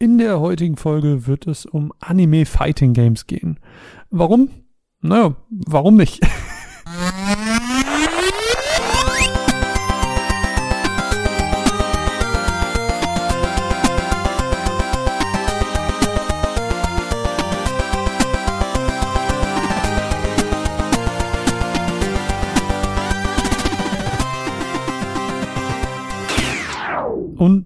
In der heutigen Folge wird es um Anime Fighting Games gehen. Warum? Naja, warum nicht?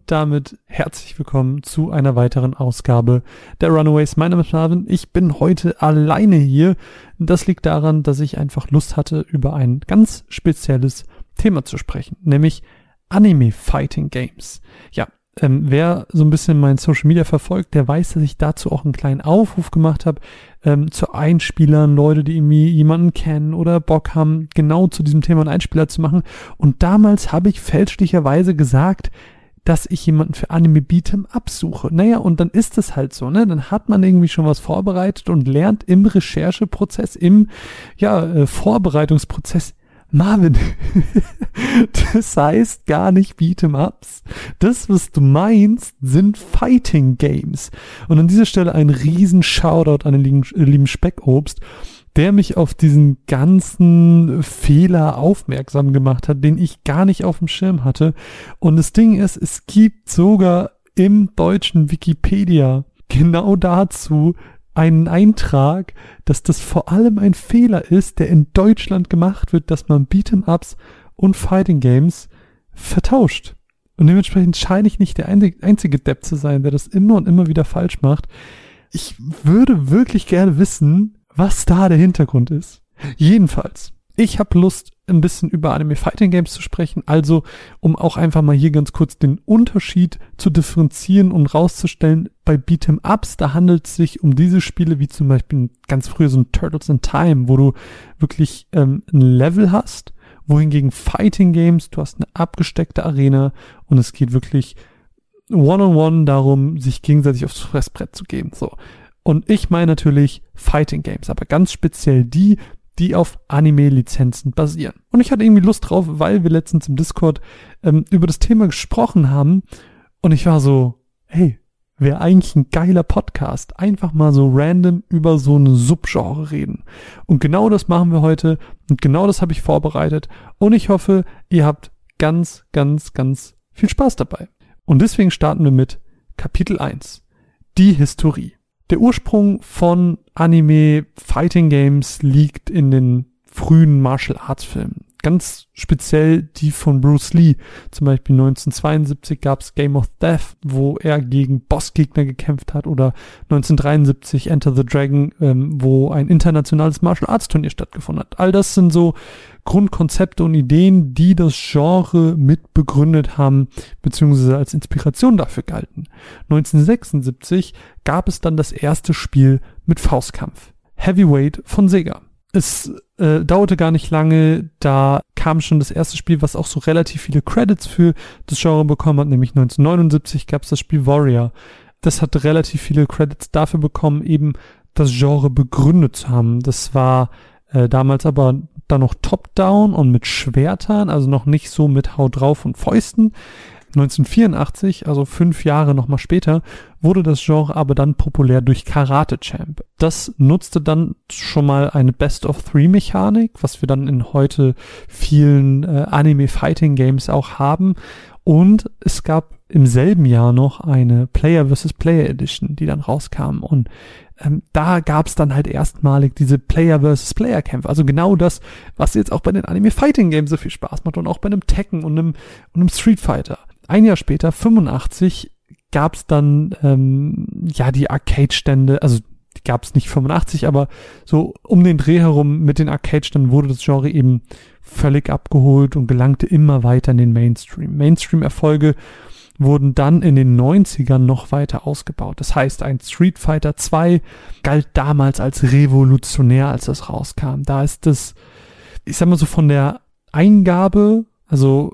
damit herzlich willkommen zu einer weiteren Ausgabe der Runaways. Mein Name ist Marvin. Ich bin heute alleine hier. Das liegt daran, dass ich einfach Lust hatte, über ein ganz spezielles Thema zu sprechen, nämlich Anime Fighting Games. Ja, ähm, wer so ein bisschen mein Social Media verfolgt, der weiß, dass ich dazu auch einen kleinen Aufruf gemacht habe ähm, zu Einspielern, Leute, die irgendwie jemanden kennen oder Bock haben, genau zu diesem Thema einen Einspieler zu machen. Und damals habe ich fälschlicherweise gesagt, dass ich jemanden für Anime Beat'em absuche. Naja, und dann ist es halt so, ne? Dann hat man irgendwie schon was vorbereitet und lernt im Rechercheprozess, im, ja, äh, Vorbereitungsprozess, Marvin, das heißt gar nicht Beat'em Ups. Das, was du meinst, sind Fighting Games. Und an dieser Stelle ein riesen Shoutout an den lieben, lieben Speckobst der mich auf diesen ganzen Fehler aufmerksam gemacht hat, den ich gar nicht auf dem Schirm hatte. Und das Ding ist, es gibt sogar im deutschen Wikipedia genau dazu einen Eintrag, dass das vor allem ein Fehler ist, der in Deutschland gemacht wird, dass man Beat'em-Ups und Fighting Games vertauscht. Und dementsprechend scheine ich nicht der einzige Depp zu sein, der das immer und immer wieder falsch macht. Ich würde wirklich gerne wissen, was da der Hintergrund ist. Jedenfalls, ich habe Lust, ein bisschen über Anime Fighting Games zu sprechen, also um auch einfach mal hier ganz kurz den Unterschied zu differenzieren und rauszustellen. Bei Beat'em Ups, da handelt es sich um diese Spiele wie zum Beispiel ganz früher so ein Turtles in Time, wo du wirklich ähm, ein Level hast, wohingegen Fighting Games, du hast eine abgesteckte Arena und es geht wirklich one-on-one -on -one darum, sich gegenseitig aufs Fressbrett zu geben. So. Und ich meine natürlich Fighting Games, aber ganz speziell die, die auf Anime-Lizenzen basieren. Und ich hatte irgendwie Lust drauf, weil wir letztens im Discord ähm, über das Thema gesprochen haben. Und ich war so, hey, wäre eigentlich ein geiler Podcast. Einfach mal so random über so eine Subgenre reden. Und genau das machen wir heute. Und genau das habe ich vorbereitet. Und ich hoffe, ihr habt ganz, ganz, ganz viel Spaß dabei. Und deswegen starten wir mit Kapitel 1. Die Historie. Der Ursprung von Anime Fighting Games liegt in den frühen Martial Arts Filmen. Ganz speziell die von Bruce Lee. Zum Beispiel 1972 gab es Game of Death, wo er gegen Bossgegner gekämpft hat. Oder 1973 Enter the Dragon, ähm, wo ein internationales Martial Arts Turnier stattgefunden hat. All das sind so Grundkonzepte und Ideen, die das Genre mit begründet haben, beziehungsweise als Inspiration dafür galten. 1976 gab es dann das erste Spiel mit Faustkampf. Heavyweight von Sega. Es äh, dauerte gar nicht lange, da kam schon das erste Spiel, was auch so relativ viele Credits für das Genre bekommen hat, nämlich 1979 gab es das Spiel Warrior. Das hat relativ viele Credits dafür bekommen, eben das Genre begründet zu haben. Das war äh, damals aber dann noch top-down und mit Schwertern, also noch nicht so mit Haut drauf und Fäusten. 1984, also fünf Jahre nochmal später, wurde das Genre aber dann populär durch Karate Champ. Das nutzte dann schon mal eine Best-of-Three-Mechanik, was wir dann in heute vielen äh, Anime-Fighting-Games auch haben. Und es gab im selben Jahr noch eine Player vs. Player Edition, die dann rauskam. Und ähm, da gab es dann halt erstmalig diese Player vs. Player Kämpfe. Also genau das, was jetzt auch bei den Anime Fighting Games so viel Spaß macht und auch bei einem Tekken und einem, und einem Street Fighter. Ein Jahr später, 85, gab es dann ähm, ja die Arcade-Stände, also gab es nicht 85, aber so um den Dreh herum mit den Arcade-Ständen wurde das Genre eben völlig abgeholt und gelangte immer weiter in den Mainstream. Mainstream-Erfolge wurden dann in den 90ern noch weiter ausgebaut. Das heißt, ein Street Fighter 2 galt damals als revolutionär, als das rauskam. Da ist das, ich sag mal so von der Eingabe, also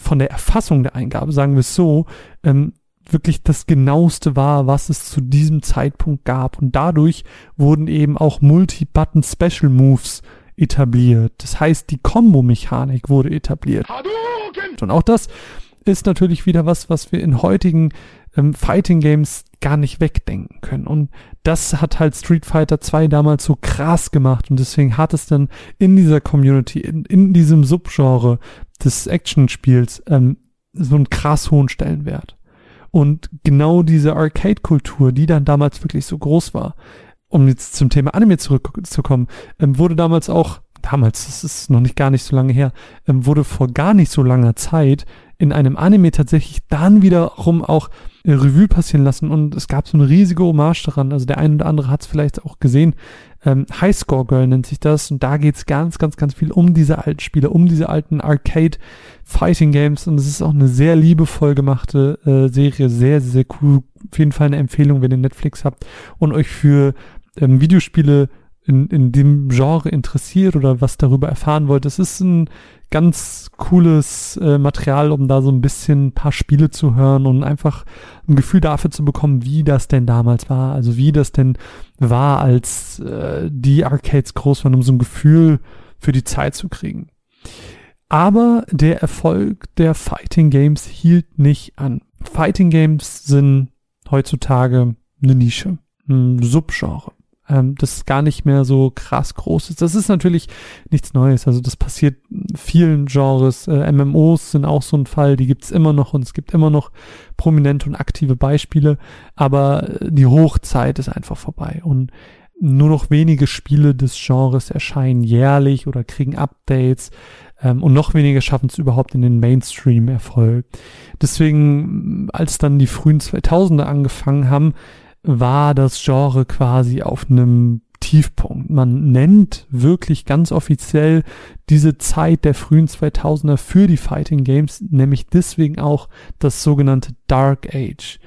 von der Erfassung der Eingabe, sagen wir es so, ähm, wirklich das genaueste war, was es zu diesem Zeitpunkt gab. Und dadurch wurden eben auch Multi-Button Special Moves etabliert. Das heißt, die Combo-Mechanik wurde etabliert. Und auch das ist natürlich wieder was, was wir in heutigen ähm, Fighting Games gar nicht wegdenken können. Und das hat halt Street Fighter 2 damals so krass gemacht und deswegen hat es dann in dieser Community, in, in diesem Subgenre des Actionspiels ähm, so einen krass hohen Stellenwert. Und genau diese Arcade-Kultur, die dann damals wirklich so groß war, um jetzt zum Thema Anime zurückzukommen, ähm, wurde damals auch, damals, das ist noch nicht gar nicht so lange her, ähm, wurde vor gar nicht so langer Zeit in einem Anime tatsächlich dann wiederum auch Revue passieren lassen und es gab so eine riesige Hommage daran. Also der eine oder andere hat es vielleicht auch gesehen. Ähm, Highscore Girl nennt sich das und da geht's ganz, ganz, ganz viel um diese alten Spiele, um diese alten Arcade Fighting Games und es ist auch eine sehr liebevoll gemachte äh, Serie, sehr, sehr cool. Auf jeden Fall eine Empfehlung, wenn ihr Netflix habt und euch für ähm, Videospiele in, in dem Genre interessiert oder was darüber erfahren wollt. Es ist ein ganz cooles äh, Material, um da so ein bisschen ein paar Spiele zu hören und einfach ein Gefühl dafür zu bekommen, wie das denn damals war. Also wie das denn war, als äh, die Arcades groß waren, um so ein Gefühl für die Zeit zu kriegen. Aber der Erfolg der Fighting Games hielt nicht an. Fighting Games sind heutzutage eine Nische, ein Subgenre ähm, das gar nicht mehr so krass groß ist. Das ist natürlich nichts Neues. Also das passiert vielen Genres. Äh, MMOs sind auch so ein Fall, die gibt's immer noch und es gibt immer noch prominente und aktive Beispiele, aber die Hochzeit ist einfach vorbei und nur noch wenige Spiele des Genres erscheinen jährlich oder kriegen Updates ähm, und noch weniger schaffen es überhaupt in den Mainstream-Erfolg. Deswegen, als dann die frühen 2000er angefangen haben, war das Genre quasi auf einem Tiefpunkt. Man nennt wirklich ganz offiziell diese Zeit der frühen 2000er für die Fighting Games, nämlich deswegen auch das sogenannte Dark Age.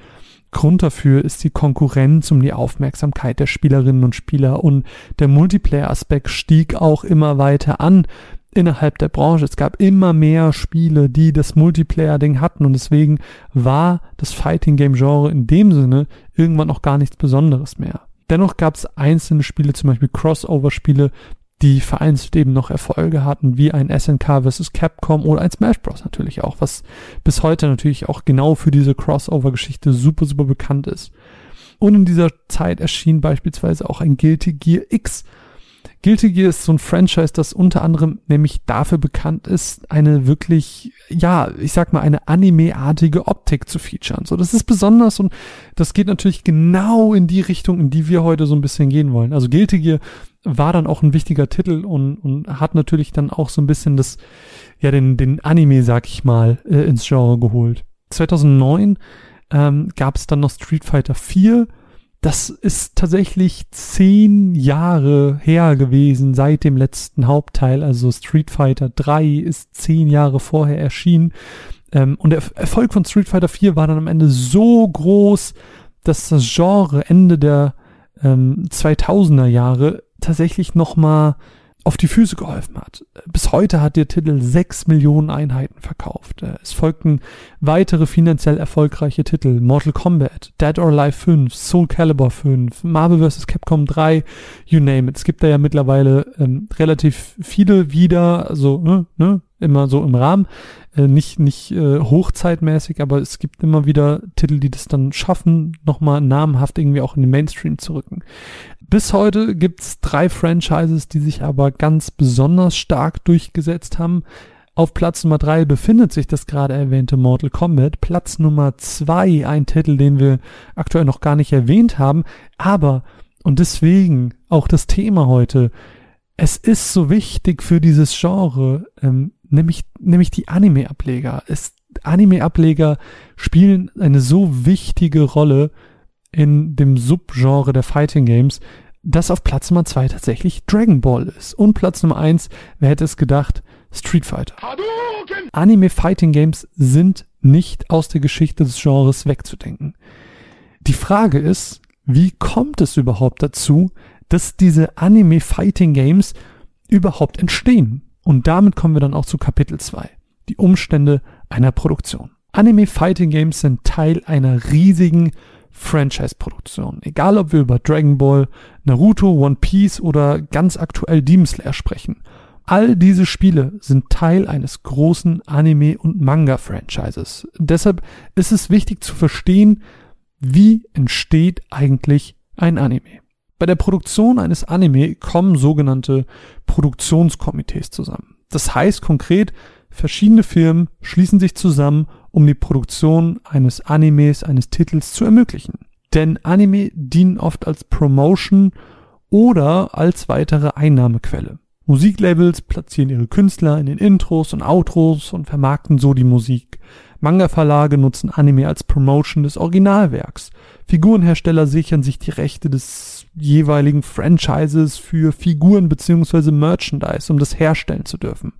Grund dafür ist die Konkurrenz um die Aufmerksamkeit der Spielerinnen und Spieler und der Multiplayer-Aspekt stieg auch immer weiter an innerhalb der Branche. Es gab immer mehr Spiele, die das Multiplayer-Ding hatten und deswegen war das Fighting Game Genre in dem Sinne irgendwann auch gar nichts Besonderes mehr. Dennoch gab es einzelne Spiele, zum Beispiel Crossover-Spiele, die vereinzelt eben noch Erfolge hatten, wie ein SNK vs. Capcom oder ein Smash Bros. natürlich auch, was bis heute natürlich auch genau für diese Crossover-Geschichte super, super bekannt ist. Und in dieser Zeit erschien beispielsweise auch ein Guilty Gear X, Guilty Gear ist so ein Franchise, das unter anderem nämlich dafür bekannt ist, eine wirklich, ja, ich sag mal, eine Anime-artige Optik zu featuren. So, das ist besonders und das geht natürlich genau in die Richtung, in die wir heute so ein bisschen gehen wollen. Also Guilty Gear war dann auch ein wichtiger Titel und, und hat natürlich dann auch so ein bisschen das, ja, den, den Anime, sag ich mal, äh, ins Genre geholt. 2009 ähm, gab es dann noch Street Fighter 4 das ist tatsächlich zehn Jahre her gewesen seit dem letzten Hauptteil. Also Street Fighter 3 ist zehn Jahre vorher erschienen. Ähm, und der Erfolg von Street Fighter 4 war dann am Ende so groß, dass das Genre Ende der ähm, 2000er Jahre tatsächlich nochmal auf die Füße geholfen hat. Bis heute hat der Titel sechs Millionen Einheiten verkauft. Es folgten weitere finanziell erfolgreiche Titel. Mortal Kombat, Dead or Alive 5, Soul Calibur 5, Marvel vs. Capcom 3, you name it. Es gibt da ja mittlerweile ähm, relativ viele wieder, also ne, ne, immer so im Rahmen, äh, nicht, nicht äh, hochzeitmäßig, aber es gibt immer wieder Titel, die das dann schaffen, nochmal namenhaft irgendwie auch in den Mainstream zu rücken. Bis heute gibt's drei Franchises, die sich aber ganz besonders stark durchgesetzt haben. Auf Platz Nummer drei befindet sich das gerade erwähnte Mortal Kombat. Platz Nummer zwei, ein Titel, den wir aktuell noch gar nicht erwähnt haben. Aber, und deswegen auch das Thema heute, es ist so wichtig für dieses Genre, ähm, nämlich, nämlich die Anime-Ableger. Anime-Ableger spielen eine so wichtige Rolle in dem Subgenre der Fighting Games, dass auf Platz Nummer zwei tatsächlich Dragon Ball ist. Und Platz Nummer eins, wer hätte es gedacht, Street Fighter. Anime Fighting Games sind nicht aus der Geschichte des Genres wegzudenken. Die Frage ist, wie kommt es überhaupt dazu, dass diese Anime Fighting Games überhaupt entstehen? Und damit kommen wir dann auch zu Kapitel 2. Die Umstände einer Produktion. Anime Fighting Games sind Teil einer riesigen Franchise-Produktion. Egal ob wir über Dragon Ball, Naruto, One Piece oder ganz aktuell Demon Slayer sprechen. All diese Spiele sind Teil eines großen Anime- und Manga-Franchises. Deshalb ist es wichtig zu verstehen, wie entsteht eigentlich ein Anime. Bei der Produktion eines Anime kommen sogenannte Produktionskomitees zusammen. Das heißt konkret, verschiedene Firmen schließen sich zusammen, um die Produktion eines Animes, eines Titels zu ermöglichen. Denn Anime dienen oft als Promotion oder als weitere Einnahmequelle. Musiklabels platzieren ihre Künstler in den Intros und Outros und vermarkten so die Musik. Manga-Verlage nutzen Anime als Promotion des Originalwerks. Figurenhersteller sichern sich die Rechte des jeweiligen Franchises für Figuren bzw. Merchandise, um das herstellen zu dürfen.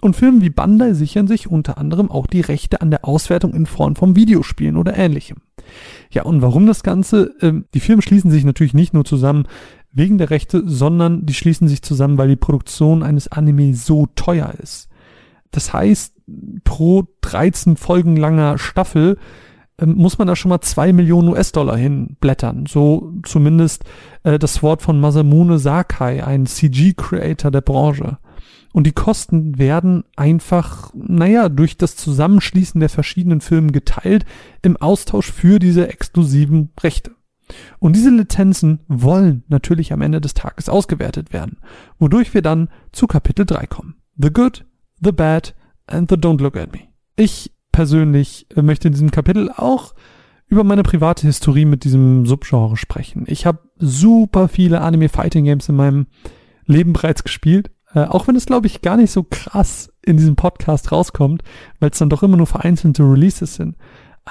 Und Firmen wie Bandai sichern sich unter anderem auch die Rechte an der Auswertung in Form von Videospielen oder ähnlichem. Ja, und warum das Ganze? Ähm, die Firmen schließen sich natürlich nicht nur zusammen wegen der Rechte, sondern die schließen sich zusammen, weil die Produktion eines Anime so teuer ist. Das heißt, pro 13 Folgen langer Staffel muss man da schon mal zwei Millionen US-Dollar hinblättern. So zumindest äh, das Wort von Masamune Sakai, ein CG-Creator der Branche. Und die Kosten werden einfach, naja, durch das Zusammenschließen der verschiedenen Firmen geteilt im Austausch für diese exklusiven Rechte. Und diese Lizenzen wollen natürlich am Ende des Tages ausgewertet werden, wodurch wir dann zu Kapitel 3 kommen. The Good, The Bad and The Don't Look at Me. Ich persönlich äh, möchte in diesem Kapitel auch über meine private Historie mit diesem Subgenre sprechen. Ich habe super viele Anime Fighting Games in meinem Leben bereits gespielt, äh, auch wenn es glaube ich gar nicht so krass in diesem Podcast rauskommt, weil es dann doch immer nur vereinzelte Releases sind.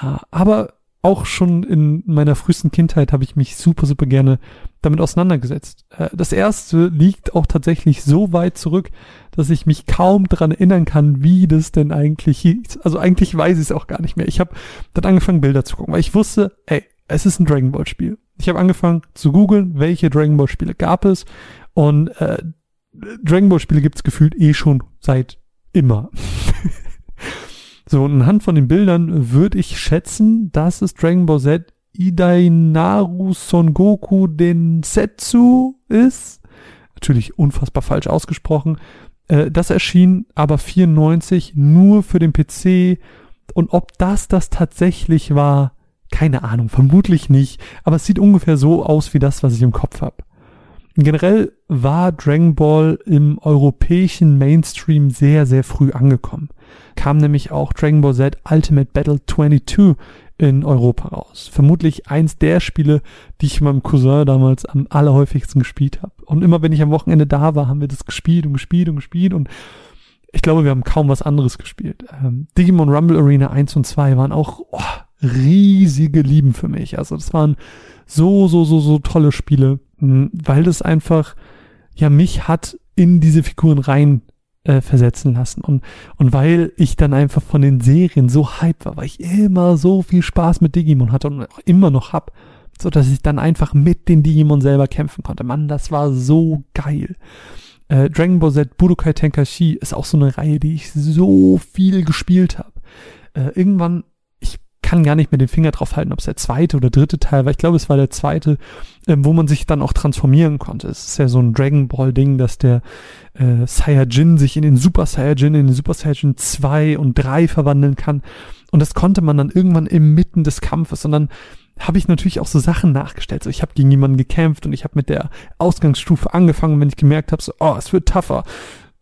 Äh, aber auch schon in meiner frühesten Kindheit habe ich mich super, super gerne damit auseinandergesetzt. Äh, das erste liegt auch tatsächlich so weit zurück, dass ich mich kaum dran erinnern kann, wie das denn eigentlich hieß. Also eigentlich weiß ich es auch gar nicht mehr. Ich habe dann angefangen, Bilder zu gucken, weil ich wusste, ey, es ist ein Dragon Ball Spiel. Ich habe angefangen zu googeln, welche Dragon Ball Spiele gab es und äh, Dragon Ball Spiele gibt es gefühlt eh schon seit immer. So, anhand von den Bildern würde ich schätzen, dass es Dragon Ball Z Idainaru Son Goku Densetsu ist. Natürlich unfassbar falsch ausgesprochen. Äh, das erschien aber 94 nur für den PC. Und ob das das tatsächlich war, keine Ahnung, vermutlich nicht. Aber es sieht ungefähr so aus wie das, was ich im Kopf habe. Generell war Dragon Ball im europäischen Mainstream sehr, sehr früh angekommen kam nämlich auch Dragon Ball Z Ultimate Battle 22 in Europa raus. Vermutlich eins der Spiele, die ich meinem Cousin damals am allerhäufigsten gespielt habe. Und immer wenn ich am Wochenende da war, haben wir das gespielt und gespielt und gespielt und ich glaube, wir haben kaum was anderes gespielt. Ähm, Digimon Rumble Arena 1 und 2 waren auch oh, riesige Lieben für mich. Also das waren so, so, so, so tolle Spiele, weil das einfach, ja, mich hat in diese Figuren rein äh, versetzen lassen. Und, und weil ich dann einfach von den Serien so hype war, weil ich immer so viel Spaß mit Digimon hatte und auch immer noch hab, so dass ich dann einfach mit den Digimon selber kämpfen konnte. Mann, das war so geil. Äh, Dragon Ball Z Budokai Tenkaichi ist auch so eine Reihe, die ich so viel gespielt habe. Äh, irgendwann kann gar nicht mehr den Finger drauf halten, ob es der zweite oder dritte Teil war. Ich glaube, es war der zweite, ähm, wo man sich dann auch transformieren konnte. Es ist ja so ein Dragon Ball Ding, dass der äh, Saiyajin sich in den Super Saiyajin, in den Super Saiyajin 2 und 3 verwandeln kann. Und das konnte man dann irgendwann inmitten des Kampfes. Und dann habe ich natürlich auch so Sachen nachgestellt. So, ich habe gegen jemanden gekämpft und ich habe mit der Ausgangsstufe angefangen, wenn ich gemerkt habe, so, oh, es wird tougher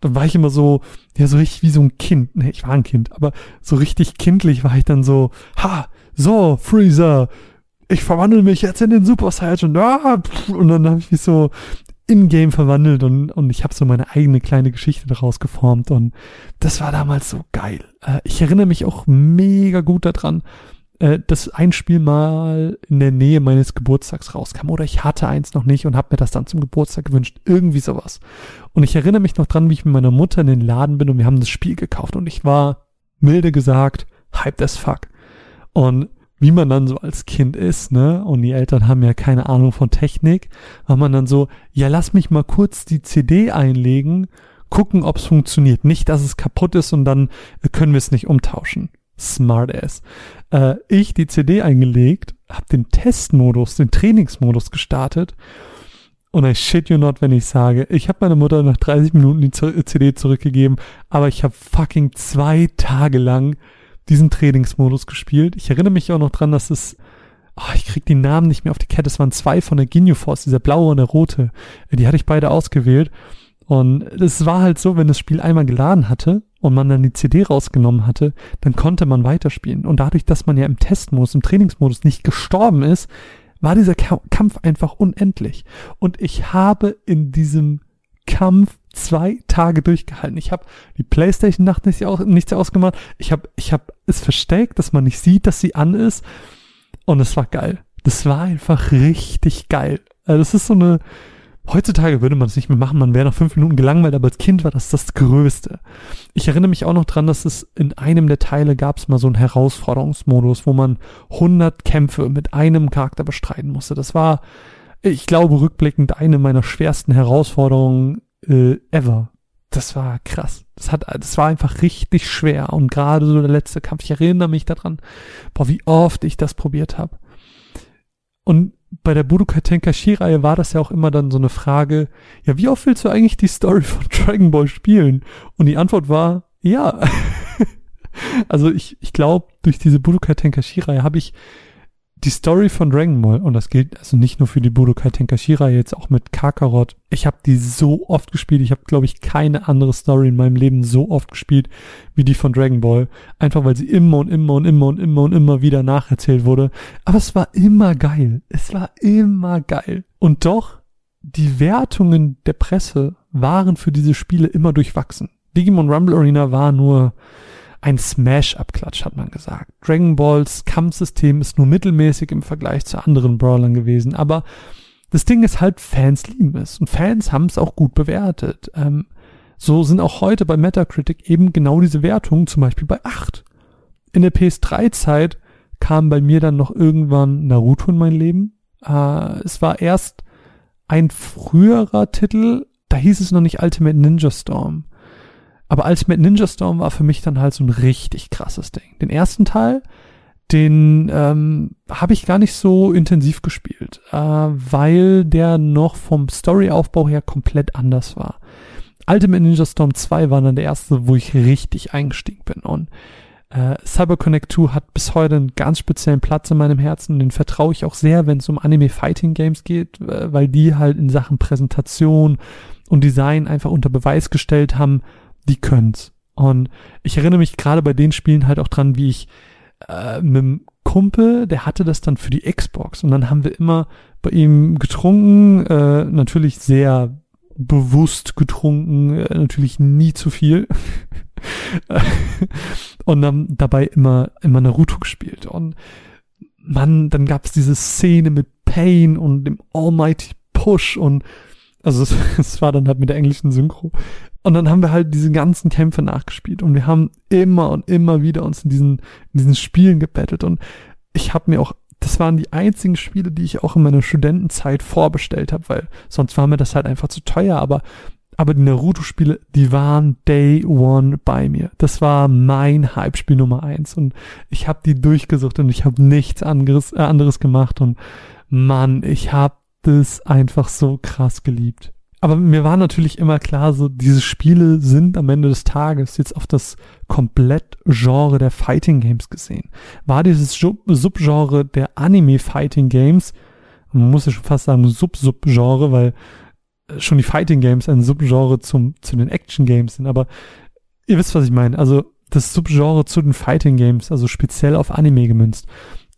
dann war ich immer so, ja, so richtig wie so ein Kind. Nee, ich war ein Kind, aber so richtig kindlich war ich dann so, ha, so, Freezer, ich verwandle mich jetzt in den Super Saiyan. Ah, und dann habe ich mich so in-game verwandelt und, und ich habe so meine eigene kleine Geschichte daraus geformt und das war damals so geil. Äh, ich erinnere mich auch mega gut daran, äh, dass ein Spiel mal in der Nähe meines Geburtstags rauskam oder ich hatte eins noch nicht und habe mir das dann zum Geburtstag gewünscht. Irgendwie sowas. Und ich erinnere mich noch dran, wie ich mit meiner Mutter in den Laden bin und wir haben das Spiel gekauft und ich war, milde gesagt, hyped as fuck. Und wie man dann so als Kind ist, ne? Und die Eltern haben ja keine Ahnung von Technik, war man dann so, ja, lass mich mal kurz die CD einlegen, gucken, ob's funktioniert. Nicht, dass es kaputt ist und dann können wir es nicht umtauschen. Smartass. Äh, ich die CD eingelegt, habe den Testmodus, den Trainingsmodus gestartet Und I shit you not, wenn ich sage, ich habe meiner Mutter nach 30 Minuten die CD zurückgegeben, aber ich habe fucking zwei Tage lang diesen Trainingsmodus gespielt. Ich erinnere mich auch noch dran, dass es, oh, ich krieg die Namen nicht mehr auf die Kette, es waren zwei von der Ginyu Force, dieser blaue und der rote. Die hatte ich beide ausgewählt. Und es war halt so, wenn das Spiel einmal geladen hatte und man dann die CD rausgenommen hatte, dann konnte man weiterspielen. Und dadurch, dass man ja im Testmodus, im Trainingsmodus nicht gestorben ist, war dieser Kampf einfach unendlich. Und ich habe in diesem Kampf zwei Tage durchgehalten. Ich habe die Playstation-Nacht nicht aus, nichts ausgemacht. Ich habe ich hab es versteckt, dass man nicht sieht, dass sie an ist. Und es war geil. Das war einfach richtig geil. Also das ist so eine, Heutzutage würde man es nicht mehr machen, man wäre nach fünf Minuten gelangweilt, aber als Kind war das das Größte. Ich erinnere mich auch noch dran, dass es in einem der Teile gab es mal so einen Herausforderungsmodus, wo man 100 Kämpfe mit einem Charakter bestreiten musste. Das war, ich glaube, rückblickend eine meiner schwersten Herausforderungen äh, ever. Das war krass. Das hat, das war einfach richtig schwer. Und gerade so der letzte Kampf, ich erinnere mich daran, boah, wie oft ich das probiert habe. Und bei der Budokai Tenkaichi-Reihe war das ja auch immer dann so eine Frage, ja, wie oft willst du eigentlich die Story von Dragon Ball spielen? Und die Antwort war, ja. also ich, ich glaube, durch diese Budokai Tenkaichi-Reihe habe ich die Story von Dragon Ball, und das gilt also nicht nur für die Budokai Tenkaichi-Reihe, jetzt auch mit Kakarot, ich habe die so oft gespielt, ich habe, glaube ich, keine andere Story in meinem Leben so oft gespielt wie die von Dragon Ball, einfach weil sie immer und immer und immer und immer und immer wieder nacherzählt wurde, aber es war immer geil, es war immer geil. Und doch, die Wertungen der Presse waren für diese Spiele immer durchwachsen. Digimon Rumble Arena war nur ein Smash-Abklatsch, hat man gesagt. Dragon Balls Kampfsystem ist nur mittelmäßig im Vergleich zu anderen Brawlern gewesen, aber das Ding ist halt, Fans lieben es und Fans haben es auch gut bewertet. Ähm, so sind auch heute bei Metacritic eben genau diese Wertungen, zum Beispiel bei 8. In der PS3-Zeit kam bei mir dann noch irgendwann Naruto in mein Leben. Äh, es war erst ein früherer Titel, da hieß es noch nicht Ultimate Ninja Storm. Aber Ultimate Ninja Storm war für mich dann halt so ein richtig krasses Ding. Den ersten Teil, den ähm, habe ich gar nicht so intensiv gespielt, äh, weil der noch vom Storyaufbau her komplett anders war. Ultimate Ninja Storm 2 war dann der erste, wo ich richtig eingestiegen bin. Und äh, CyberConnect 2 hat bis heute einen ganz speziellen Platz in meinem Herzen. Den vertraue ich auch sehr, wenn es um Anime Fighting Games geht, äh, weil die halt in Sachen Präsentation und Design einfach unter Beweis gestellt haben, die können's. Und ich erinnere mich gerade bei den Spielen halt auch dran, wie ich äh, mit dem Kumpel, der hatte das dann für die Xbox und dann haben wir immer bei ihm getrunken, äh, natürlich sehr bewusst getrunken, äh, natürlich nie zu viel. und dann dabei immer, immer Naruto gespielt. Und man, dann gab's diese Szene mit Pain und dem Almighty Push und also es, es war dann halt mit der englischen Synchro. Und dann haben wir halt diese ganzen Kämpfe nachgespielt. Und wir haben immer und immer wieder uns in diesen, in diesen Spielen gebettelt. Und ich habe mir auch, das waren die einzigen Spiele, die ich auch in meiner Studentenzeit vorbestellt habe, weil sonst war mir das halt einfach zu teuer, aber aber die Naruto-Spiele, die waren Day One bei mir. Das war mein Hype-Spiel Nummer eins. Und ich habe die durchgesucht und ich habe nichts anderes, äh, anderes gemacht. Und Mann, ich habe das einfach so krass geliebt. Aber mir war natürlich immer klar, so diese Spiele sind am Ende des Tages jetzt auf das Komplett-Genre der Fighting Games gesehen. War dieses Subgenre der Anime Fighting Games, man muss ja schon fast sagen Sub-Sub-Genre, weil äh, schon die Fighting Games ein Subgenre zum, zu den Action Games sind, aber ihr wisst, was ich meine. Also das Subgenre zu den Fighting Games, also speziell auf Anime gemünzt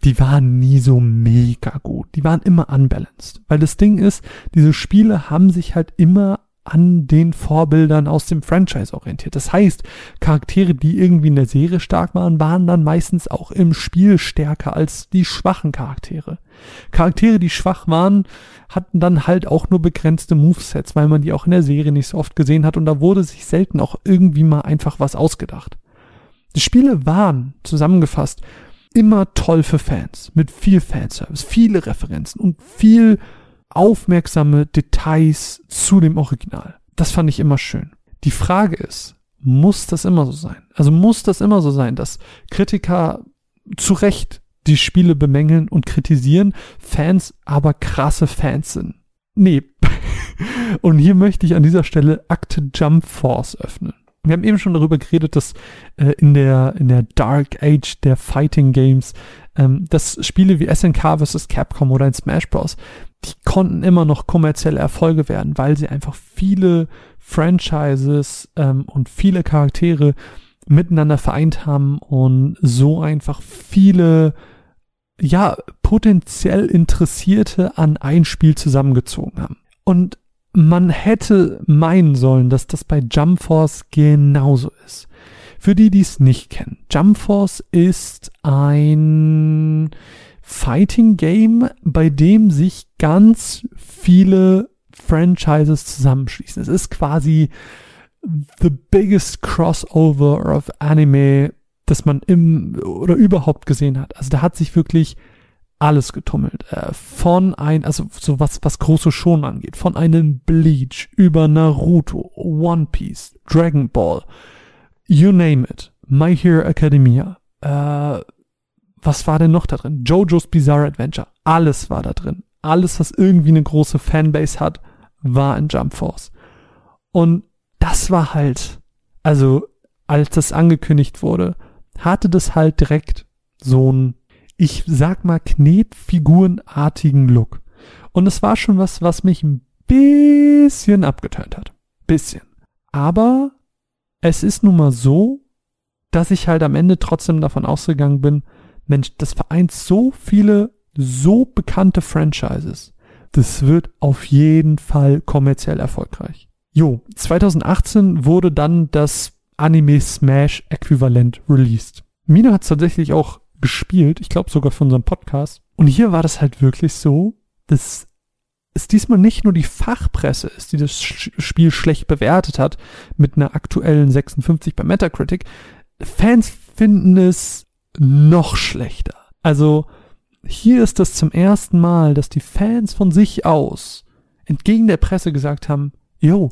die waren nie so mega gut. Die waren immer unbalanced. Weil das Ding ist, diese Spiele haben sich halt immer an den Vorbildern aus dem Franchise orientiert. Das heißt, Charaktere, die irgendwie in der Serie stark waren, waren dann meistens auch im Spiel stärker als die schwachen Charaktere. Charaktere, die schwach waren, hatten dann halt auch nur begrenzte Movesets, weil man die auch in der Serie nicht so oft gesehen hat und da wurde sich selten auch irgendwie mal einfach was ausgedacht. Die Spiele waren, zusammengefasst, immer toll für Fans, mit viel Fanservice, viele Referenzen und viel aufmerksame Details zu dem Original. Das fand ich immer schön. Die Frage ist, muss das immer so sein? Also muss das immer so sein, dass Kritiker zu Recht die Spiele bemängeln und kritisieren, Fans aber krasse Fans sind? Nee, Und hier möchte ich an dieser Stelle Akte Jump Force öffnen. Wir haben eben schon darüber geredet, dass äh, in, der, in der Dark Age der Fighting Games, ähm, dass Spiele wie SNK vs. Capcom oder in Smash Bros., die konnten immer noch kommerzielle Erfolge werden, weil sie einfach viele Franchises ähm, und viele Charaktere miteinander vereint haben und so einfach viele ja potenziell Interessierte an ein Spiel zusammengezogen haben. Und man hätte meinen sollen, dass das bei Jump Force genauso ist. Für die, die es nicht kennen, Jump Force ist ein Fighting Game, bei dem sich ganz viele Franchises zusammenschließen. Es ist quasi the biggest crossover of Anime, das man im oder überhaupt gesehen hat. Also da hat sich wirklich alles getummelt. Äh, von ein, also so was, was große schon angeht, von einem Bleach über Naruto, One Piece, Dragon Ball, you name it, My Hero Academia, äh, was war denn noch da drin? JoJo's Bizarre Adventure, alles war da drin. Alles, was irgendwie eine große Fanbase hat, war in Jump Force. Und das war halt, also als das angekündigt wurde, hatte das halt direkt so ein ich sag mal, Knetfigurenartigen Look. Und es war schon was, was mich ein bisschen abgetönt hat. Bisschen. Aber es ist nun mal so, dass ich halt am Ende trotzdem davon ausgegangen bin, Mensch, das vereint so viele, so bekannte Franchises. Das wird auf jeden Fall kommerziell erfolgreich. Jo, 2018 wurde dann das Anime Smash Äquivalent released. Mina hat tatsächlich auch gespielt, ich glaube sogar für unseren Podcast. Und hier war das halt wirklich so, dass es diesmal nicht nur die Fachpresse ist, die das Spiel schlecht bewertet hat, mit einer aktuellen 56 bei Metacritic. Fans finden es noch schlechter. Also hier ist das zum ersten Mal, dass die Fans von sich aus entgegen der Presse gesagt haben, yo,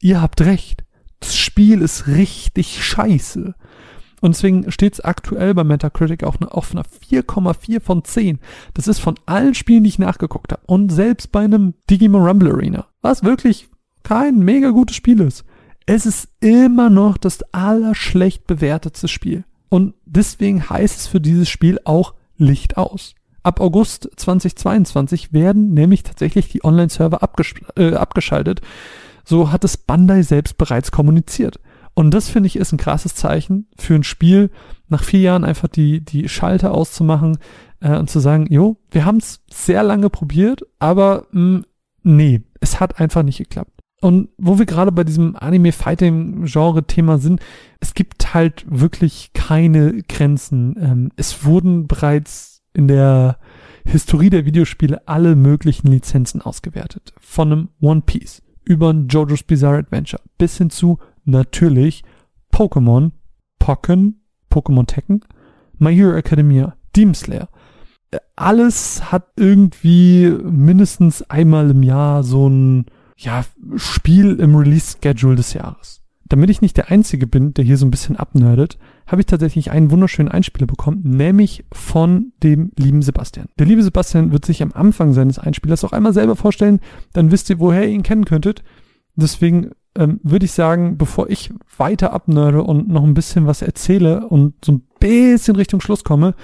ihr habt recht, das Spiel ist richtig scheiße. Und deswegen steht es aktuell bei Metacritic auch auf einer 4,4 von 10. Das ist von allen Spielen, die ich nachgeguckt habe. Und selbst bei einem Digimon Rumble Arena, was wirklich kein mega gutes Spiel ist. Es ist immer noch das allerschlecht bewertetste Spiel. Und deswegen heißt es für dieses Spiel auch Licht aus. Ab August 2022 werden nämlich tatsächlich die Online-Server äh, abgeschaltet. So hat es Bandai selbst bereits kommuniziert. Und das finde ich ist ein krasses Zeichen für ein Spiel, nach vier Jahren einfach die, die Schalter auszumachen äh, und zu sagen, jo, wir haben es sehr lange probiert, aber mh, hm, nee, es hat einfach nicht geklappt. Und wo wir gerade bei diesem Anime-Fighting-Genre-Thema sind, es gibt halt wirklich keine Grenzen. Ähm, es wurden bereits in der Historie der Videospiele alle möglichen Lizenzen ausgewertet. Von einem One Piece über ein JoJo's Bizarre Adventure bis hin zu natürlich Pokémon, Pokken, Pokémon Tekken, My Hero Academia, Demon Slayer. Alles hat irgendwie mindestens einmal im Jahr so ein ja, Spiel im Release-Schedule des Jahres. Damit ich nicht der Einzige bin, der hier so ein bisschen abnerdet, habe ich tatsächlich einen wunderschönen Einspieler bekommen, nämlich von dem lieben Sebastian. Der liebe Sebastian wird sich am Anfang seines Einspielers auch einmal selber vorstellen, dann wisst ihr, woher ihr ihn kennen könntet. Deswegen ähm, würde ich sagen, bevor ich weiter abnörde und noch ein bisschen was erzähle und so ein bisschen Richtung Schluss komme,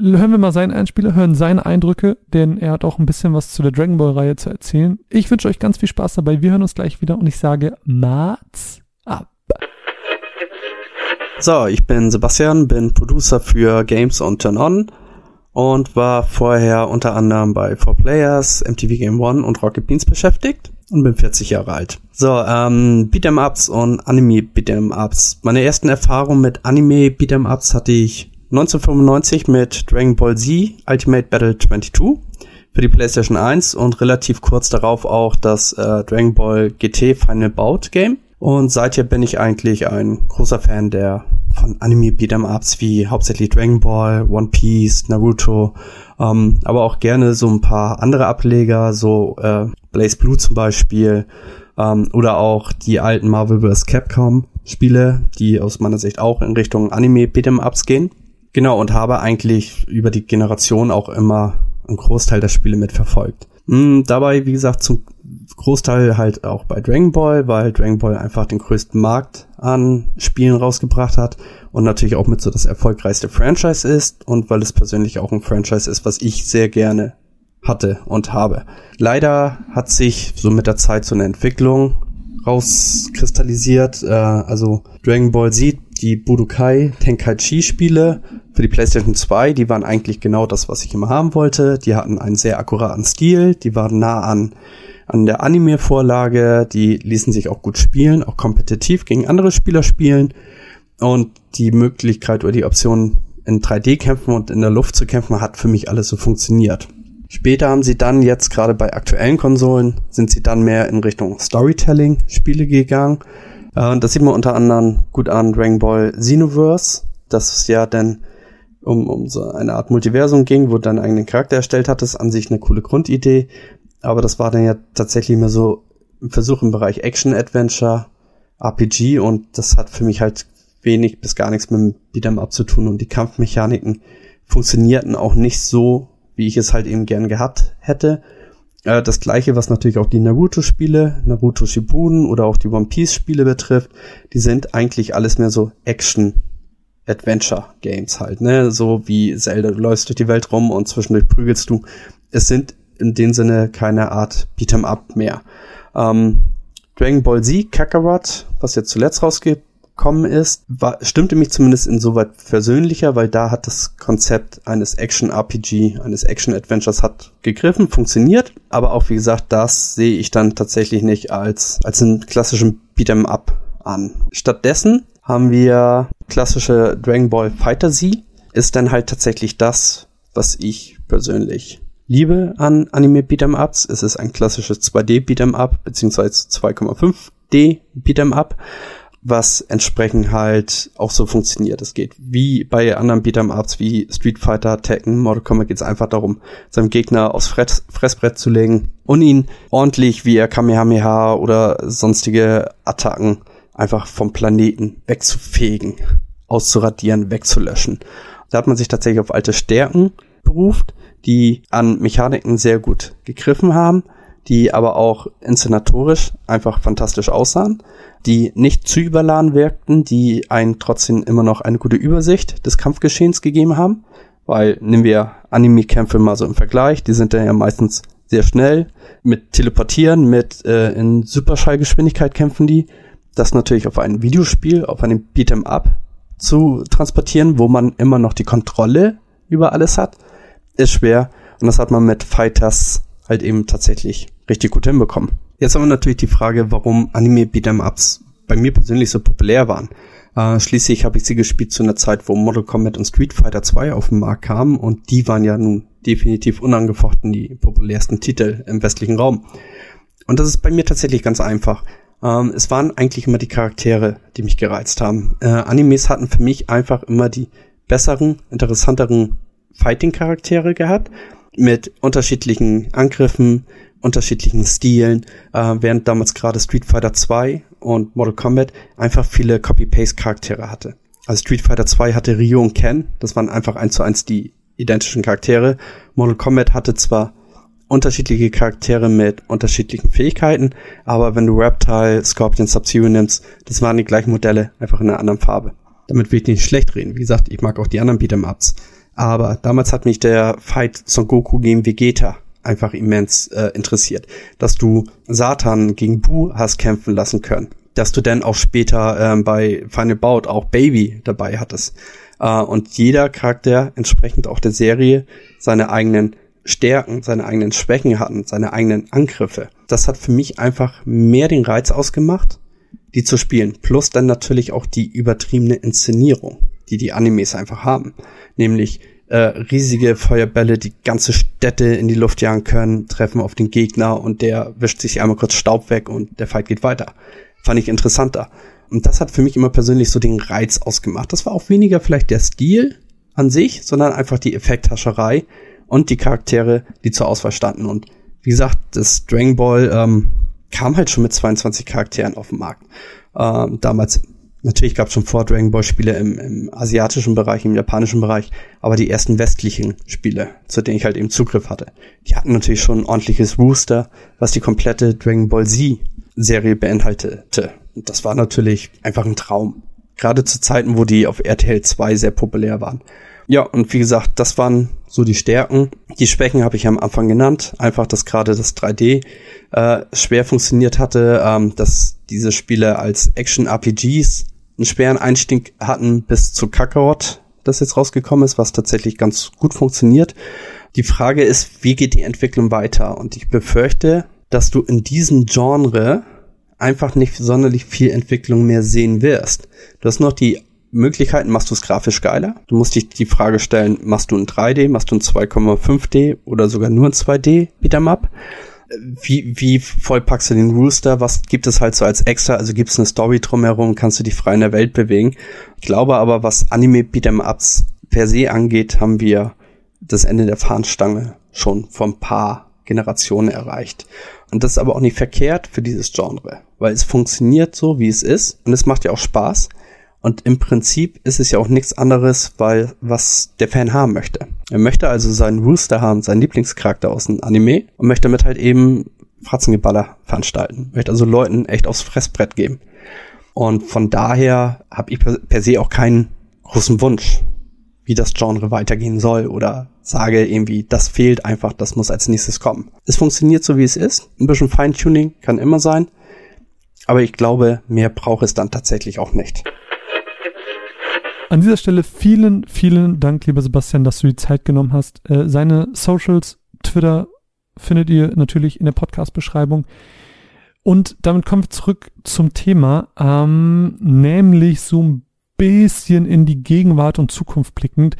hören wir mal seinen Einspieler, hören seine Eindrücke, denn er hat auch ein bisschen was zu der Dragon Ball Reihe zu erzählen. Ich wünsche euch ganz viel Spaß dabei. Wir hören uns gleich wieder und ich sage Mats ab. So, ich bin Sebastian, bin Producer für Games on Turn On und war vorher unter anderem bei 4Players, MTV Game One und Rocket Beans beschäftigt und bin 40 Jahre alt. So, ähm, Beat'em Ups und Anime Beat'em Ups. Meine ersten Erfahrungen mit Anime Beat'em Ups hatte ich 1995 mit Dragon Ball Z Ultimate Battle 22 für die PlayStation 1 und relativ kurz darauf auch das äh, Dragon Ball GT Final Bout Game. Und seither bin ich eigentlich ein großer Fan der von Anime Beat'em Ups wie hauptsächlich Dragon Ball, One Piece, Naruto, ähm, aber auch gerne so ein paar andere Ableger, so äh, Blaze Blue zum Beispiel, ähm, oder auch die alten Marvel vs. Capcom Spiele, die aus meiner Sicht auch in Richtung Anime Beat'em Ups gehen. Genau, und habe eigentlich über die Generation auch immer einen Großteil der Spiele mitverfolgt. Hm, dabei, wie gesagt, zum Großteil halt auch bei Dragon Ball, weil Dragon Ball einfach den größten Markt an Spielen rausgebracht hat und natürlich auch mit so das erfolgreichste Franchise ist und weil es persönlich auch ein Franchise ist, was ich sehr gerne hatte und habe. Leider hat sich so mit der Zeit so eine Entwicklung rauskristallisiert. Äh, also Dragon Ball Z, die Budokai Tenkaichi Spiele für die PlayStation 2, die waren eigentlich genau das, was ich immer haben wollte. Die hatten einen sehr akkuraten Stil, die waren nah an an der Anime-Vorlage, die ließen sich auch gut spielen, auch kompetitiv gegen andere Spieler spielen und die Möglichkeit oder die Option in 3D kämpfen und in der Luft zu kämpfen hat für mich alles so funktioniert. Später haben sie dann jetzt gerade bei aktuellen Konsolen sind sie dann mehr in Richtung Storytelling Spiele gegangen. Äh, das sieht man unter anderem gut an Dragon Ball Xenoverse, das ja dann um, um so eine Art Multiversum ging, wo du deinen eigenen Charakter erstellt hattest, an sich eine coole Grundidee. Aber das war dann ja tatsächlich mehr so ein Versuch im Bereich Action Adventure, RPG und das hat für mich halt wenig bis gar nichts mit dem Beat'em Up zu tun und die Kampfmechaniken funktionierten auch nicht so wie ich es halt eben gern gehabt hätte. Äh, das gleiche, was natürlich auch die Naruto-Spiele, Naruto Shippuden oder auch die One Piece-Spiele betrifft, die sind eigentlich alles mehr so Action Adventure Games halt, ne? So wie Zelda, du läufst durch die Welt rum und zwischendurch prügelst du. Es sind in dem Sinne keine Art Beat'em Up mehr. Ähm, Dragon Ball Z Kakarot, was jetzt zuletzt rausgeht, gekommen ist, war, stimmte mich zumindest insoweit versöhnlicher, weil da hat das Konzept eines Action-RPG, eines Action-Adventures hat gegriffen, funktioniert, aber auch wie gesagt, das sehe ich dann tatsächlich nicht als, als einen klassischen Beat'em Up an. Stattdessen haben wir klassische Dragon Ball Fighter Z, ist dann halt tatsächlich das, was ich persönlich liebe an Anime Beat'em Ups. Es ist ein klassisches 2D Beat'em Up, beziehungsweise 2,5D Beat'em Up was entsprechend halt auch so funktioniert. Es geht wie bei anderen Beat'em-Ups wie Street Fighter, Tekken, Mortal Kombat geht es einfach darum, seinem Gegner aufs Fress Fressbrett zu legen und ihn ordentlich wie er Kamehameha oder sonstige Attacken einfach vom Planeten wegzufegen, auszuradieren, wegzulöschen. Da hat man sich tatsächlich auf alte Stärken beruft, die an Mechaniken sehr gut gegriffen haben, die aber auch inszenatorisch einfach fantastisch aussahen die nicht zu überladen wirkten, die einen trotzdem immer noch eine gute Übersicht des Kampfgeschehens gegeben haben. Weil nehmen wir Anime-Kämpfe mal so im Vergleich, die sind dann ja meistens sehr schnell, mit Teleportieren, mit äh, in Superschallgeschwindigkeit kämpfen die. Das natürlich auf ein Videospiel, auf einem Beat'em Up zu transportieren, wo man immer noch die Kontrolle über alles hat, ist schwer. Und das hat man mit Fighters halt eben tatsächlich richtig gut hinbekommen. Jetzt haben wir natürlich die Frage, warum Anime Beat'em Ups bei mir persönlich so populär waren. Äh, schließlich habe ich sie gespielt zu einer Zeit, wo Mortal Kombat und Street Fighter 2 auf den Markt kamen und die waren ja nun definitiv unangefochten die populärsten Titel im westlichen Raum. Und das ist bei mir tatsächlich ganz einfach. Ähm, es waren eigentlich immer die Charaktere, die mich gereizt haben. Äh, Animes hatten für mich einfach immer die besseren, interessanteren Fighting-Charaktere gehabt mit unterschiedlichen Angriffen, unterschiedlichen Stilen, äh, während damals gerade Street Fighter 2 und Mortal Kombat einfach viele Copy-Paste-Charaktere hatte. Also Street Fighter 2 hatte Ryo und Ken, das waren einfach eins zu eins die identischen Charaktere. Mortal Kombat hatte zwar unterschiedliche Charaktere mit unterschiedlichen Fähigkeiten, aber wenn du Reptile, Scorpion, Sub-Zero nimmst, das waren die gleichen Modelle, einfach in einer anderen Farbe. Damit will ich nicht schlecht reden. Wie gesagt, ich mag auch die anderen Beat'em-Ups. Aber damals hat mich der Fight Son Goku gegen Vegeta einfach immens äh, interessiert. Dass du Satan gegen Bu hast kämpfen lassen können. Dass du dann auch später ähm, bei Final Bout auch Baby dabei hattest. Äh, und jeder Charakter entsprechend auch der Serie seine eigenen Stärken, seine eigenen Schwächen hatten, seine eigenen Angriffe. Das hat für mich einfach mehr den Reiz ausgemacht, die zu spielen. Plus dann natürlich auch die übertriebene Inszenierung, die die Animes einfach haben. Nämlich äh, riesige Feuerbälle, die ganze Städte in die Luft jagen können, treffen auf den Gegner und der wischt sich einmal kurz Staub weg und der Fight geht weiter. Fand ich interessanter. Und das hat für mich immer persönlich so den Reiz ausgemacht. Das war auch weniger vielleicht der Stil an sich, sondern einfach die Effekthascherei und die Charaktere, die zur Auswahl standen. Und wie gesagt, das Dragon Ball ähm, kam halt schon mit 22 Charakteren auf den Markt. Ähm, damals Natürlich gab es schon vor Dragon Ball Spiele im, im asiatischen Bereich, im japanischen Bereich, aber die ersten westlichen Spiele, zu denen ich halt eben Zugriff hatte, die hatten natürlich schon ein ordentliches Rooster, was die komplette Dragon Ball Z Serie beinhaltete. Und das war natürlich einfach ein Traum. Gerade zu Zeiten, wo die auf RTL 2 sehr populär waren. Ja, und wie gesagt, das waren so die Stärken. Die Schwächen habe ich am Anfang genannt. Einfach, dass gerade das 3D äh, schwer funktioniert hatte, ähm, dass diese Spiele als Action-RPGs einen schweren Einstieg hatten bis zu Kakarot, das jetzt rausgekommen ist, was tatsächlich ganz gut funktioniert. Die Frage ist, wie geht die Entwicklung weiter? Und ich befürchte, dass du in diesem Genre einfach nicht sonderlich viel Entwicklung mehr sehen wirst. Du hast noch die Möglichkeiten, machst du es grafisch geiler? Du musst dich die Frage stellen, machst du ein 3D, machst du ein 2,5D oder sogar nur ein 2D Beat'em Up? Wie, wie voll packst du den Rooster? Was gibt es halt so als extra? Also gibt es eine Story drumherum? Kannst du dich frei in der Welt bewegen? Ich glaube aber, was Anime Beat'em Ups per se angeht, haben wir das Ende der Fahnenstange schon vor ein paar Generationen erreicht. Und das ist aber auch nicht verkehrt für dieses Genre, weil es funktioniert so, wie es ist und es macht ja auch Spaß. Und im Prinzip ist es ja auch nichts anderes, weil was der Fan haben möchte. Er möchte also seinen Rooster haben, seinen Lieblingscharakter aus dem Anime und möchte damit halt eben Fratzengeballer veranstalten. Möchte also Leuten echt aufs Fressbrett geben. Und von daher habe ich per se auch keinen großen Wunsch, wie das Genre weitergehen soll oder sage irgendwie, das fehlt einfach, das muss als nächstes kommen. Es funktioniert so, wie es ist. Ein bisschen Feintuning kann immer sein. Aber ich glaube, mehr braucht es dann tatsächlich auch nicht. An dieser Stelle vielen, vielen Dank, lieber Sebastian, dass du die Zeit genommen hast. Äh, seine Socials, Twitter findet ihr natürlich in der Podcast-Beschreibung. Und damit kommen wir zurück zum Thema, ähm, nämlich so ein bisschen in die Gegenwart und Zukunft blickend.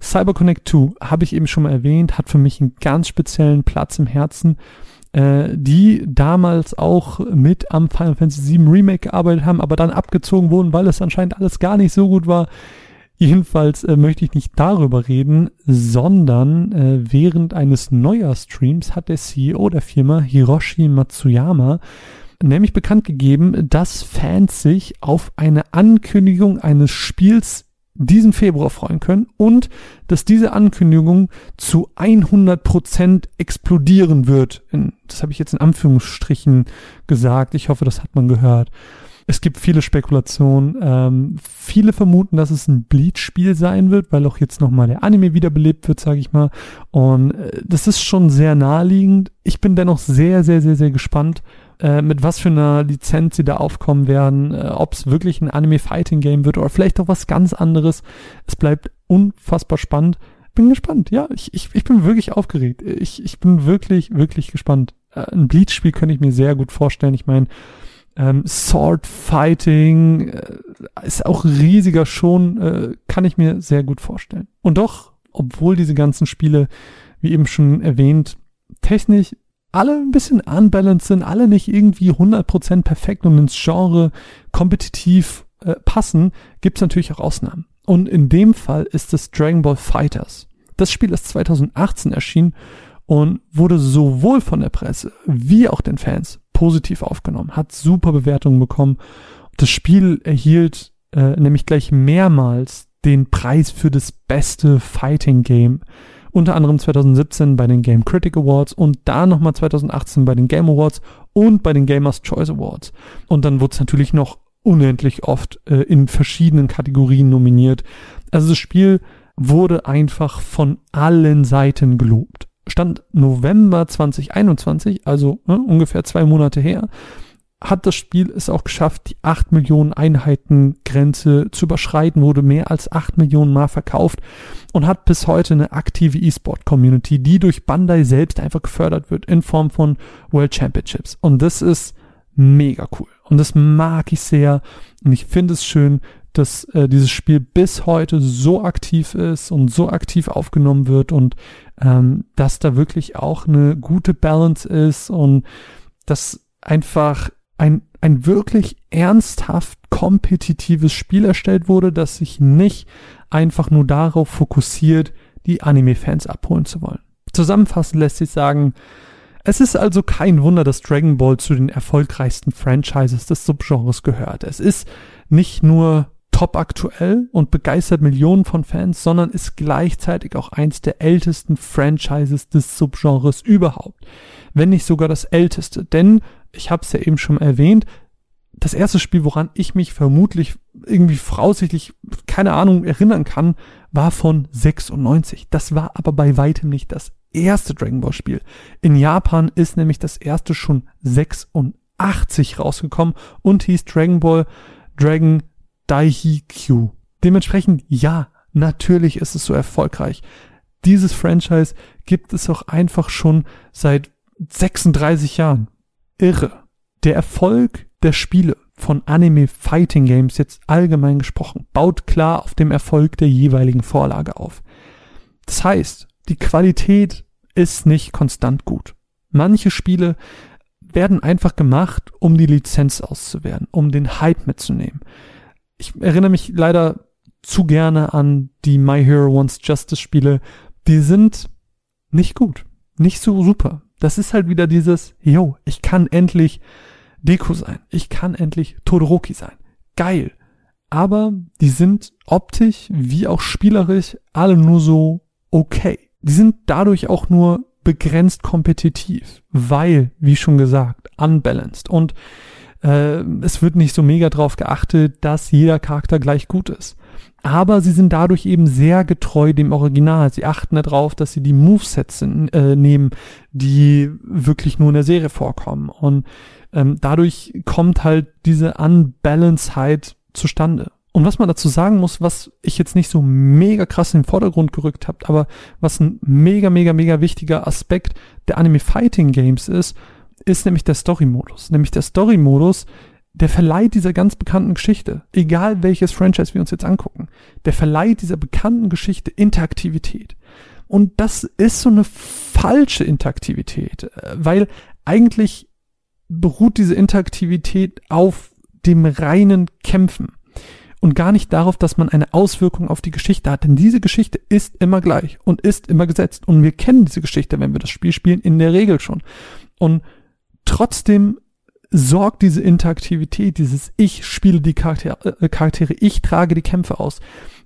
CyberConnect 2 habe ich eben schon mal erwähnt, hat für mich einen ganz speziellen Platz im Herzen äh, die damals auch mit am Final Fantasy VII Remake gearbeitet haben, aber dann abgezogen wurden, weil es anscheinend alles gar nicht so gut war. Jedenfalls äh, möchte ich nicht darüber reden, sondern äh, während eines Neujahrstreams hat der CEO der Firma Hiroshi Matsuyama nämlich bekannt gegeben, dass Fans sich auf eine Ankündigung eines Spiels diesen Februar freuen können und dass diese Ankündigung zu 100% explodieren wird. In, das habe ich jetzt in Anführungsstrichen gesagt. Ich hoffe, das hat man gehört. Es gibt viele Spekulationen. Ähm, viele vermuten, dass es ein Bleach-Spiel sein wird, weil auch jetzt nochmal der Anime wiederbelebt wird, sage ich mal. Und äh, das ist schon sehr naheliegend. Ich bin dennoch sehr, sehr, sehr, sehr gespannt, äh, mit was für einer Lizenz sie da aufkommen werden, äh, ob es wirklich ein Anime-Fighting-Game wird oder vielleicht auch was ganz anderes. Es bleibt unfassbar spannend. Bin gespannt, ja, ich, ich, ich bin wirklich aufgeregt. Ich, ich bin wirklich, wirklich gespannt. Äh, ein Bleach-Spiel könnte ich mir sehr gut vorstellen. Ich meine, ähm, Sword Fighting äh, ist auch riesiger schon, äh, kann ich mir sehr gut vorstellen. Und doch, obwohl diese ganzen Spiele, wie eben schon erwähnt, technisch alle ein bisschen unbalanced sind, alle nicht irgendwie 100% perfekt und ins Genre kompetitiv äh, passen, gibt es natürlich auch Ausnahmen. Und in dem Fall ist es Dragon Ball Fighters. Das Spiel ist 2018 erschienen und wurde sowohl von der Presse wie auch den Fans positiv aufgenommen, hat super Bewertungen bekommen. Das Spiel erhielt äh, nämlich gleich mehrmals den Preis für das beste Fighting Game unter anderem 2017 bei den Game Critic Awards und da nochmal 2018 bei den Game Awards und bei den Gamers Choice Awards. Und dann wurde es natürlich noch unendlich oft äh, in verschiedenen Kategorien nominiert. Also das Spiel wurde einfach von allen Seiten gelobt. Stand November 2021, also ne, ungefähr zwei Monate her, hat das Spiel es auch geschafft, die 8 Millionen Einheiten Grenze zu überschreiten, wurde mehr als 8 Millionen Mal verkauft und hat bis heute eine aktive E-Sport-Community, die durch Bandai selbst einfach gefördert wird in Form von World Championships. Und das ist mega cool. Und das mag ich sehr. Und ich finde es schön, dass äh, dieses Spiel bis heute so aktiv ist und so aktiv aufgenommen wird und ähm, dass da wirklich auch eine gute Balance ist und dass einfach ein, ein wirklich ernsthaft kompetitives Spiel erstellt wurde, das sich nicht einfach nur darauf fokussiert, die Anime-Fans abholen zu wollen. Zusammenfassend lässt sich sagen, Es ist also kein Wunder, dass Dragon Ball zu den erfolgreichsten Franchises des Subgenres gehört. Es ist nicht nur top aktuell und begeistert Millionen von Fans, sondern ist gleichzeitig auch eins der ältesten Franchises des Subgenres überhaupt. Wenn nicht sogar das älteste. Denn, ich habe es ja eben schon erwähnt, das erste Spiel, woran ich mich vermutlich irgendwie voraussichtlich, keine Ahnung, erinnern kann, war von 96. Das war aber bei weitem nicht das erste Dragon Ball Spiel. In Japan ist nämlich das erste schon 86 rausgekommen und hieß Dragon Ball Dragon Daihikyu. Dementsprechend, ja, natürlich ist es so erfolgreich. Dieses Franchise gibt es auch einfach schon seit 36 Jahren. Irre. Der Erfolg der Spiele von Anime Fighting Games jetzt allgemein gesprochen baut klar auf dem Erfolg der jeweiligen Vorlage auf. Das heißt, die Qualität ist nicht konstant gut. Manche Spiele werden einfach gemacht, um die Lizenz auszuwerten, um den Hype mitzunehmen. Ich erinnere mich leider zu gerne an die My Hero Wants Justice Spiele. Die sind nicht gut, nicht so super. Das ist halt wieder dieses, yo, ich kann endlich Deko sein. Ich kann endlich Todoroki sein. Geil. Aber die sind optisch wie auch spielerisch alle nur so okay. Die sind dadurch auch nur begrenzt kompetitiv, weil, wie schon gesagt, unbalanced. Und äh, es wird nicht so mega drauf geachtet, dass jeder Charakter gleich gut ist. Aber sie sind dadurch eben sehr getreu dem Original. Sie achten darauf, dass sie die Movesets äh, nehmen, die wirklich nur in der Serie vorkommen. Und ähm, dadurch kommt halt diese Unbalancedheit zustande. Und was man dazu sagen muss, was ich jetzt nicht so mega krass in den Vordergrund gerückt habe, aber was ein mega, mega, mega wichtiger Aspekt der Anime Fighting Games ist, ist nämlich der Story-Modus. Nämlich der Story-Modus, der verleiht dieser ganz bekannten Geschichte, egal welches Franchise wir uns jetzt angucken, der verleiht dieser bekannten Geschichte Interaktivität. Und das ist so eine falsche Interaktivität, äh, weil eigentlich beruht diese Interaktivität auf dem reinen Kämpfen und gar nicht darauf, dass man eine Auswirkung auf die Geschichte hat. Denn diese Geschichte ist immer gleich und ist immer gesetzt. Und wir kennen diese Geschichte, wenn wir das Spiel spielen, in der Regel schon. Und trotzdem sorgt diese Interaktivität, dieses Ich spiele die Charaktere, äh, Charaktere, ich trage die Kämpfe aus,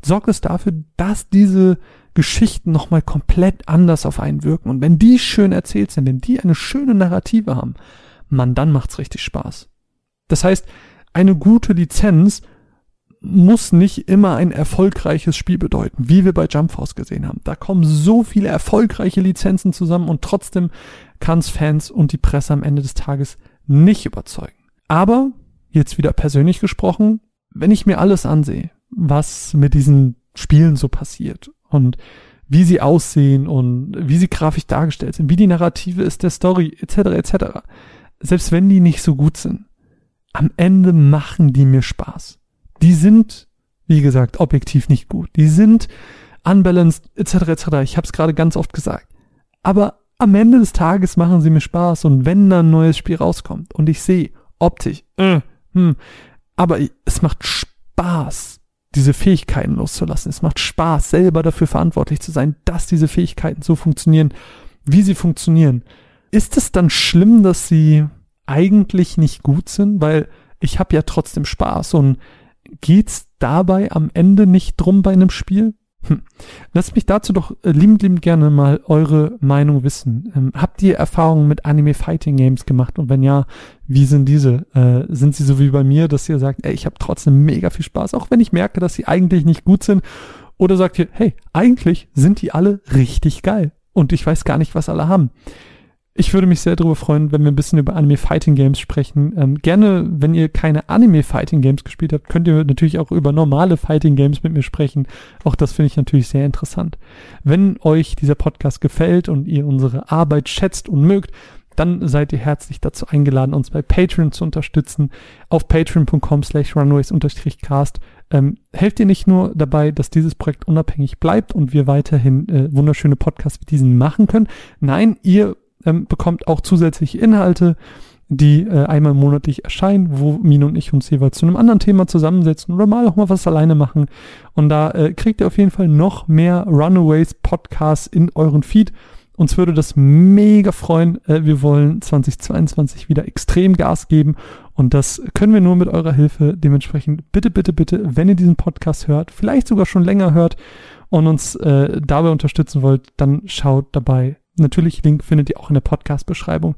sorgt es dafür, dass diese Geschichten nochmal komplett anders auf einen wirken. Und wenn die schön erzählt sind, wenn die eine schöne Narrative haben, man, dann macht's richtig Spaß. Das heißt, eine gute Lizenz muss nicht immer ein erfolgreiches Spiel bedeuten, wie wir bei Jump Force gesehen haben. Da kommen so viele erfolgreiche Lizenzen zusammen und trotzdem kann es Fans und die Presse am Ende des Tages nicht überzeugen. Aber, jetzt wieder persönlich gesprochen, wenn ich mir alles ansehe, was mit diesen Spielen so passiert und wie sie aussehen und wie sie grafisch dargestellt sind, wie die Narrative ist der Story, etc., etc., selbst wenn die nicht so gut sind, am Ende machen die mir Spaß. Die sind, wie gesagt, objektiv nicht gut. Die sind unbalanced, etc., etc. Ich habe es gerade ganz oft gesagt. Aber am Ende des Tages machen sie mir Spaß und wenn dann ein neues Spiel rauskommt und ich sehe optisch, äh, hm, aber es macht Spaß, diese Fähigkeiten loszulassen. Es macht Spaß, selber dafür verantwortlich zu sein, dass diese Fähigkeiten so funktionieren, wie sie funktionieren. Ist es dann schlimm, dass sie eigentlich nicht gut sind? Weil ich habe ja trotzdem Spaß und geht's dabei am Ende nicht drum bei einem Spiel? Hm. Lasst mich dazu doch äh, liebend, liebend gerne mal eure Meinung wissen. Ähm, habt ihr Erfahrungen mit Anime Fighting Games gemacht? Und wenn ja, wie sind diese? Äh, sind sie so wie bei mir, dass ihr sagt, ey, ich habe trotzdem mega viel Spaß, auch wenn ich merke, dass sie eigentlich nicht gut sind? Oder sagt ihr, hey, eigentlich sind die alle richtig geil und ich weiß gar nicht, was alle haben? Ich würde mich sehr darüber freuen, wenn wir ein bisschen über Anime Fighting Games sprechen. Ähm, gerne, wenn ihr keine Anime Fighting Games gespielt habt, könnt ihr natürlich auch über normale Fighting Games mit mir sprechen. Auch das finde ich natürlich sehr interessant. Wenn euch dieser Podcast gefällt und ihr unsere Arbeit schätzt und mögt, dann seid ihr herzlich dazu eingeladen, uns bei Patreon zu unterstützen. Auf patreon.com slash runways-cast ähm, helft ihr nicht nur dabei, dass dieses Projekt unabhängig bleibt und wir weiterhin äh, wunderschöne Podcasts wie diesen machen können. Nein, ihr ähm, bekommt auch zusätzliche Inhalte, die äh, einmal monatlich erscheinen, wo Mine und ich uns jeweils zu einem anderen Thema zusammensetzen oder mal auch mal was alleine machen. Und da äh, kriegt ihr auf jeden Fall noch mehr Runaways Podcasts in euren Feed. Uns würde das mega freuen. Äh, wir wollen 2022 wieder extrem Gas geben und das können wir nur mit eurer Hilfe. Dementsprechend bitte, bitte, bitte, wenn ihr diesen Podcast hört, vielleicht sogar schon länger hört und uns äh, dabei unterstützen wollt, dann schaut dabei. Natürlich, Link findet ihr auch in der Podcast-Beschreibung.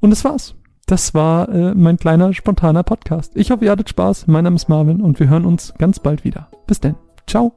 Und das war's. Das war äh, mein kleiner, spontaner Podcast. Ich hoffe, ihr hattet Spaß. Mein Name ist Marvin und wir hören uns ganz bald wieder. Bis denn. Ciao.